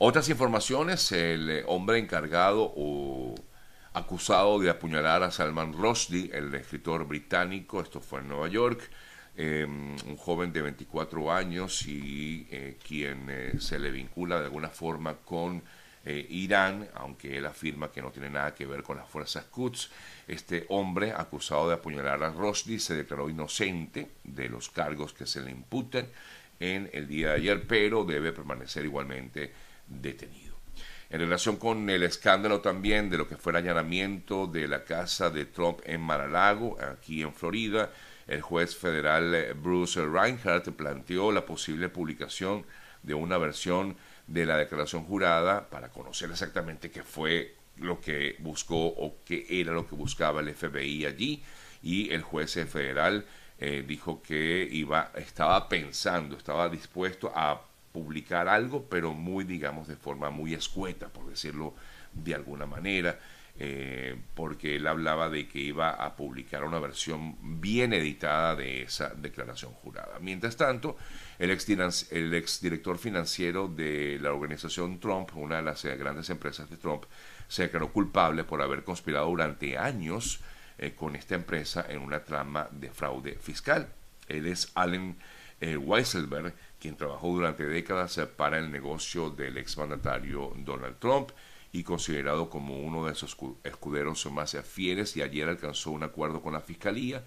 Otras informaciones, el eh, hombre encargado o acusado de apuñalar a Salman Rushdie, el escritor británico, esto fue en Nueva York, em, un joven de 24 años y eh, quien eh, se le vincula de alguna forma con Irán, aunque él afirma que no tiene nada que ver con las fuerzas Quds. Este hombre acusado de apuñalar a Rushdie se declaró inocente de los cargos que se le imputan en el día de ayer, pero debe permanecer igualmente detenido. En relación con el escándalo también de lo que fue el allanamiento de la casa de Trump en Mar-a-Lago, aquí en Florida, el juez federal eh, Bruce Reinhardt planteó la posible publicación de una versión de la declaración jurada para conocer exactamente qué fue lo que buscó o qué era lo que buscaba el FBI allí y el juez federal eh, dijo que iba estaba pensando estaba dispuesto a publicar algo, pero muy, digamos, de forma muy escueta, por decirlo de alguna manera, eh, porque él hablaba de que iba a publicar una versión bien editada de esa declaración jurada. Mientras tanto, el ex, el exdirector financiero de la organización Trump, una de las eh, grandes empresas de Trump, se declaró culpable por haber conspirado durante años eh, con esta empresa en una trama de fraude fiscal. Él es Allen Weisselberg, quien trabajó durante décadas para el negocio del exmandatario Donald Trump y considerado como uno de sus escuderos más fieles y ayer alcanzó un acuerdo con la fiscalía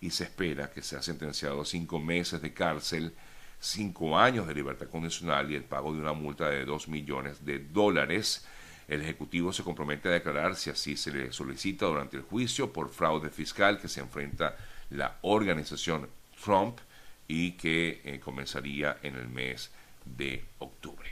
y se espera que sea sentenciado a cinco meses de cárcel, cinco años de libertad condicional y el pago de una multa de dos millones de dólares. El Ejecutivo se compromete a declarar si así se le solicita durante el juicio por fraude fiscal que se enfrenta la organización Trump y que eh, comenzaría en el mes de octubre.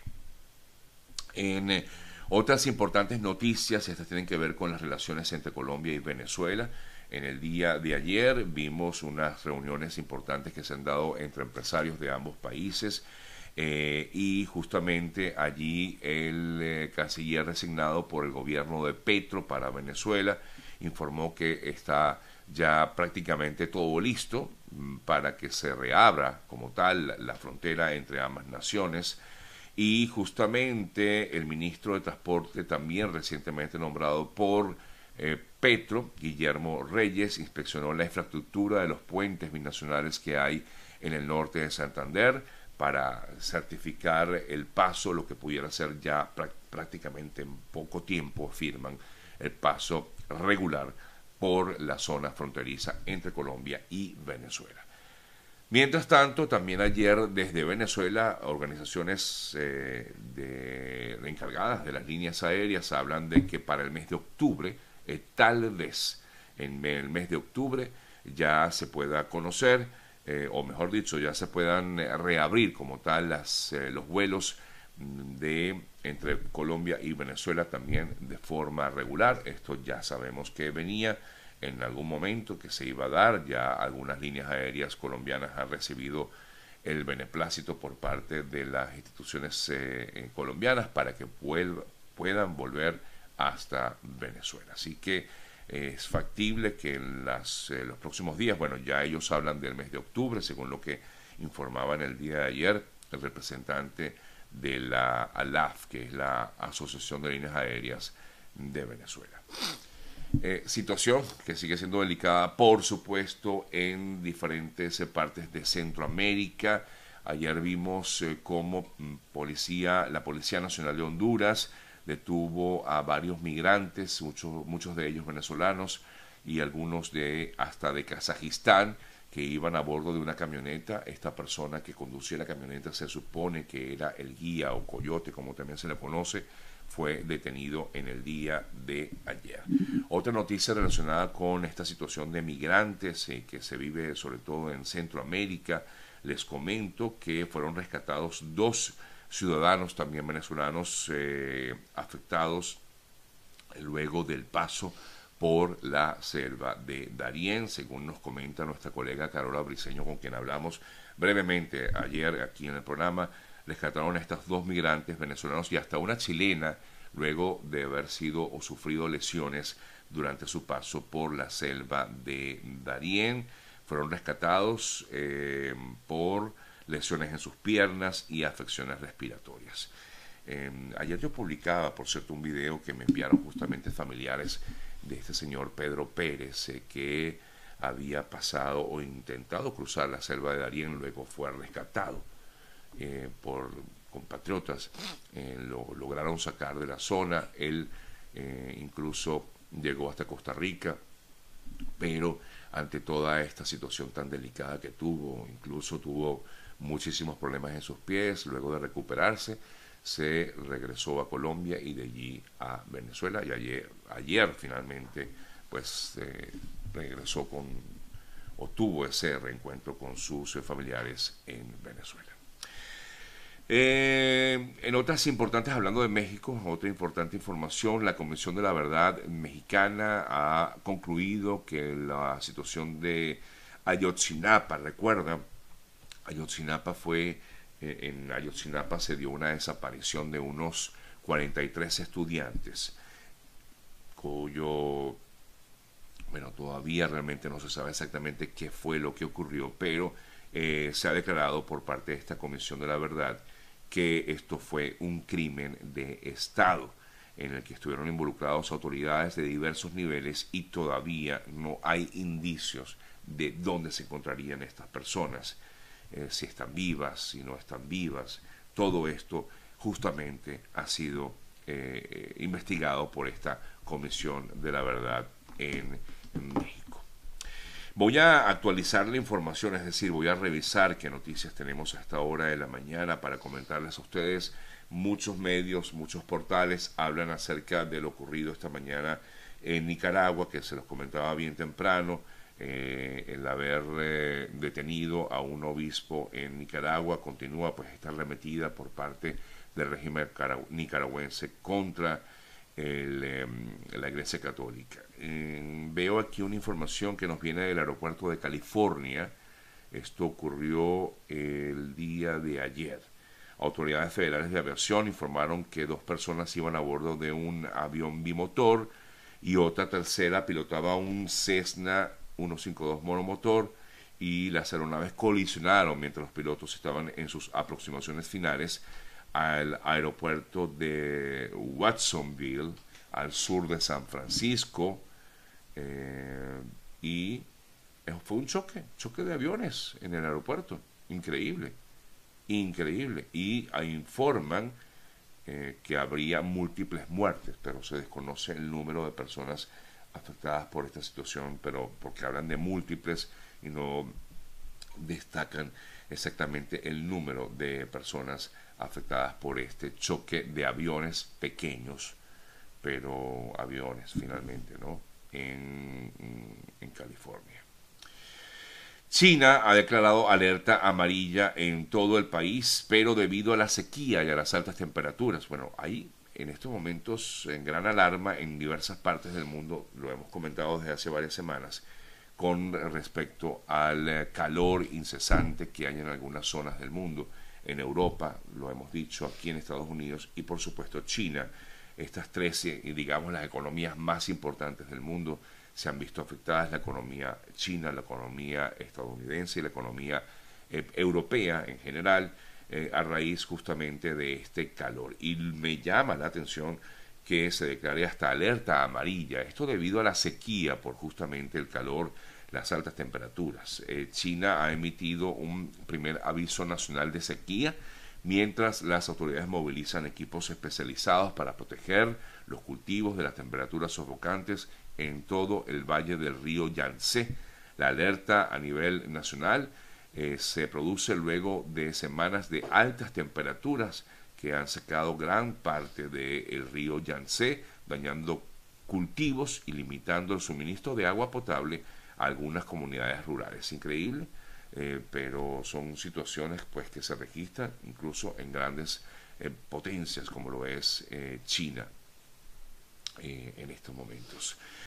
En eh, otras importantes noticias, estas tienen que ver con las relaciones entre Colombia y Venezuela. En el día de ayer vimos unas reuniones importantes que se han dado entre empresarios de ambos países eh, y justamente allí el canciller designado por el gobierno de Petro para Venezuela informó que está ya prácticamente todo listo mm, para que se reabra como tal la frontera entre ambas naciones. Y justamente el ministro de Transporte, también recientemente nombrado por eh, Petro, Guillermo Reyes, inspeccionó la infraestructura de los puentes binacionales que hay en el norte de Santander para certificar el paso, lo que pudiera ser ya prácticamente en poco tiempo, afirman, el paso regular por la zona fronteriza entre Colombia y Venezuela. Mientras tanto, también ayer desde Venezuela, organizaciones eh, encargadas de las líneas aéreas hablan de que para el mes de octubre, eh, tal vez en el mes de octubre, ya se pueda conocer, eh, o mejor dicho, ya se puedan reabrir como tal las, los vuelos de entre Colombia y Venezuela también de forma regular. Esto ya sabemos que venía en algún momento que se iba a dar. Ya algunas líneas aéreas colombianas han recibido el beneplácito por parte de las instituciones eh, eh, colombianas para que puedan volver hasta Venezuela. Así que eh, es factible que en las, los próximos días, bueno, ya ellos hablan del mes de octubre, según lo que informaba en el día de ayer el representante de la ALAF, que es la Asociación de Líneas Aéreas de Venezuela. Eh, situación que sigue siendo delicada, por supuesto, en diferentes partes de Centroamérica. Ayer vimos eh, cómo mm, policía, la Policía Nacional de Honduras detuvo a varios migrantes, muchos, muchos de ellos venezolanos y algunos de hasta de Kazajistán, que iban a bordo de una camioneta. Esta persona que conducía la camioneta se supone que era el guía o coyote, como también se le conoce, fue detenido en el día de ayer. Otra noticia relacionada con esta situación de migrantes eh, que se vive sobre todo en Centroamérica, les comento que fueron rescatados dos ciudadanos también venezolanos eh, afectados luego del paso por la selva de Darién, según nos comenta nuestra colega Carola Briceño, con quien hablamos brevemente ayer aquí en el programa, rescataron a estos dos migrantes venezolanos y hasta una chilena luego de haber sido o sufrido lesiones durante su paso por la selva de Darién. Fueron rescatados eh, por lesiones en sus piernas y afecciones respiratorias. Em, ayer yo publicaba, por cierto, un video que me enviaron justamente familiares de este señor Pedro Pérez, eh, que había pasado o intentado cruzar la selva de Darién, luego fue rescatado eh, por compatriotas, eh, lo lograron sacar de la zona, él incluso llegó hasta Costa Rica, pero ante toda esta situación tan delicada que tuvo, incluso tuvo muchísimos problemas en sus pies, luego de recuperarse, se regresó a Colombia y de allí a Venezuela y ayer, finalmente pues eh, regresó con o tuvo ese reencuentro con sus familiares en Venezuela. Eh, en otras importantes, hablando de México, otra importante información, la Comisión de la Verdad Mexicana ha concluido que la situación de Ayotzinapa, recuerda, Ayotzinapa fue en Ayotzinapa se dio una desaparición de unos 43 estudiantes, cuyo, bueno, todavía realmente no se sabe exactamente qué fue lo que ocurrió, pero eh, se ha declarado por parte de esta Comisión de la Verdad que esto fue un crimen de Estado en el que estuvieron involucrados autoridades de diversos niveles y todavía no hay indicios de dónde se encontrarían estas personas. Eh, si están vivas, si no están vivas. Todo esto justamente ha sido eh, investigado por esta Comisión de la Verdad en, México. Voy a actualizar la información, es decir, voy a revisar qué noticias tenemos a esta hora de la mañana para comentarles a ustedes. Muchos medios, muchos portales hablan acerca de lo ocurrido esta mañana en Nicaragua, que se los comentaba bien temprano eh, el haber eh, detenido a un obispo en Nicaragua continúa pues esta arremetida por parte del régimen nicaragüense contra em, la Iglesia Católica. veo aquí una información que nos viene del aeropuerto de California. Esto ocurrió el día de ayer. Autoridades federales de aviación informaron que dos personas iban a bordo de un avión bimotor y otra tercera pilotaba un Cessna 152 monomotor y las aeronaves colisionaron mientras los pilotos estaban en sus aproximaciones finales al aeropuerto de Watsonville, al sur de San Francisco, eh, y fue un choque, choque de aviones en el aeropuerto, increíble, increíble, y informan eh, que habría múltiples muertes, pero se desconoce el número de personas afectadas por esta situación, pero porque hablan de múltiples y no destacan exactamente el número de personas afectadas por este choque de aviones pequeños, pero aviones finalmente, ¿no? En, California. China ha declarado alerta amarilla en todo el país, pero debido a la sequía y a las altas temperaturas, bueno, ahí en estos momentos en gran alarma en diversas partes del mundo, lo hemos comentado desde hace varias semanas, con respecto al eh, calor incesante que hay en algunas zonas del mundo, en Europa, lo hemos dicho, aquí en Estados Unidos y por supuesto China. Estas tres, eh, digamos, las economías más importantes del mundo se han visto afectadas, la economía china, la economía estadounidense y la economía eh, europea en general eh, a raíz justamente de este calor. Y me llama la atención que se declare hasta alerta amarilla, esto debido a la sequía por justamente el calor, las altas temperaturas. Eh, China ha emitido un primer aviso nacional de sequía, mientras las autoridades movilizan equipos especializados para proteger los cultivos de las temperaturas sofocantes en todo el valle del río Yangtze. La alerta a nivel nacional eh, se produce luego de semanas de altas temperaturas que han secado gran parte del río Yangtze, dañando cultivos y limitando el suministro de agua potable a algunas comunidades rurales. Increíble, eh, pero son situaciones pues que se registran incluso en grandes eh, potencias como lo es China en estos momentos.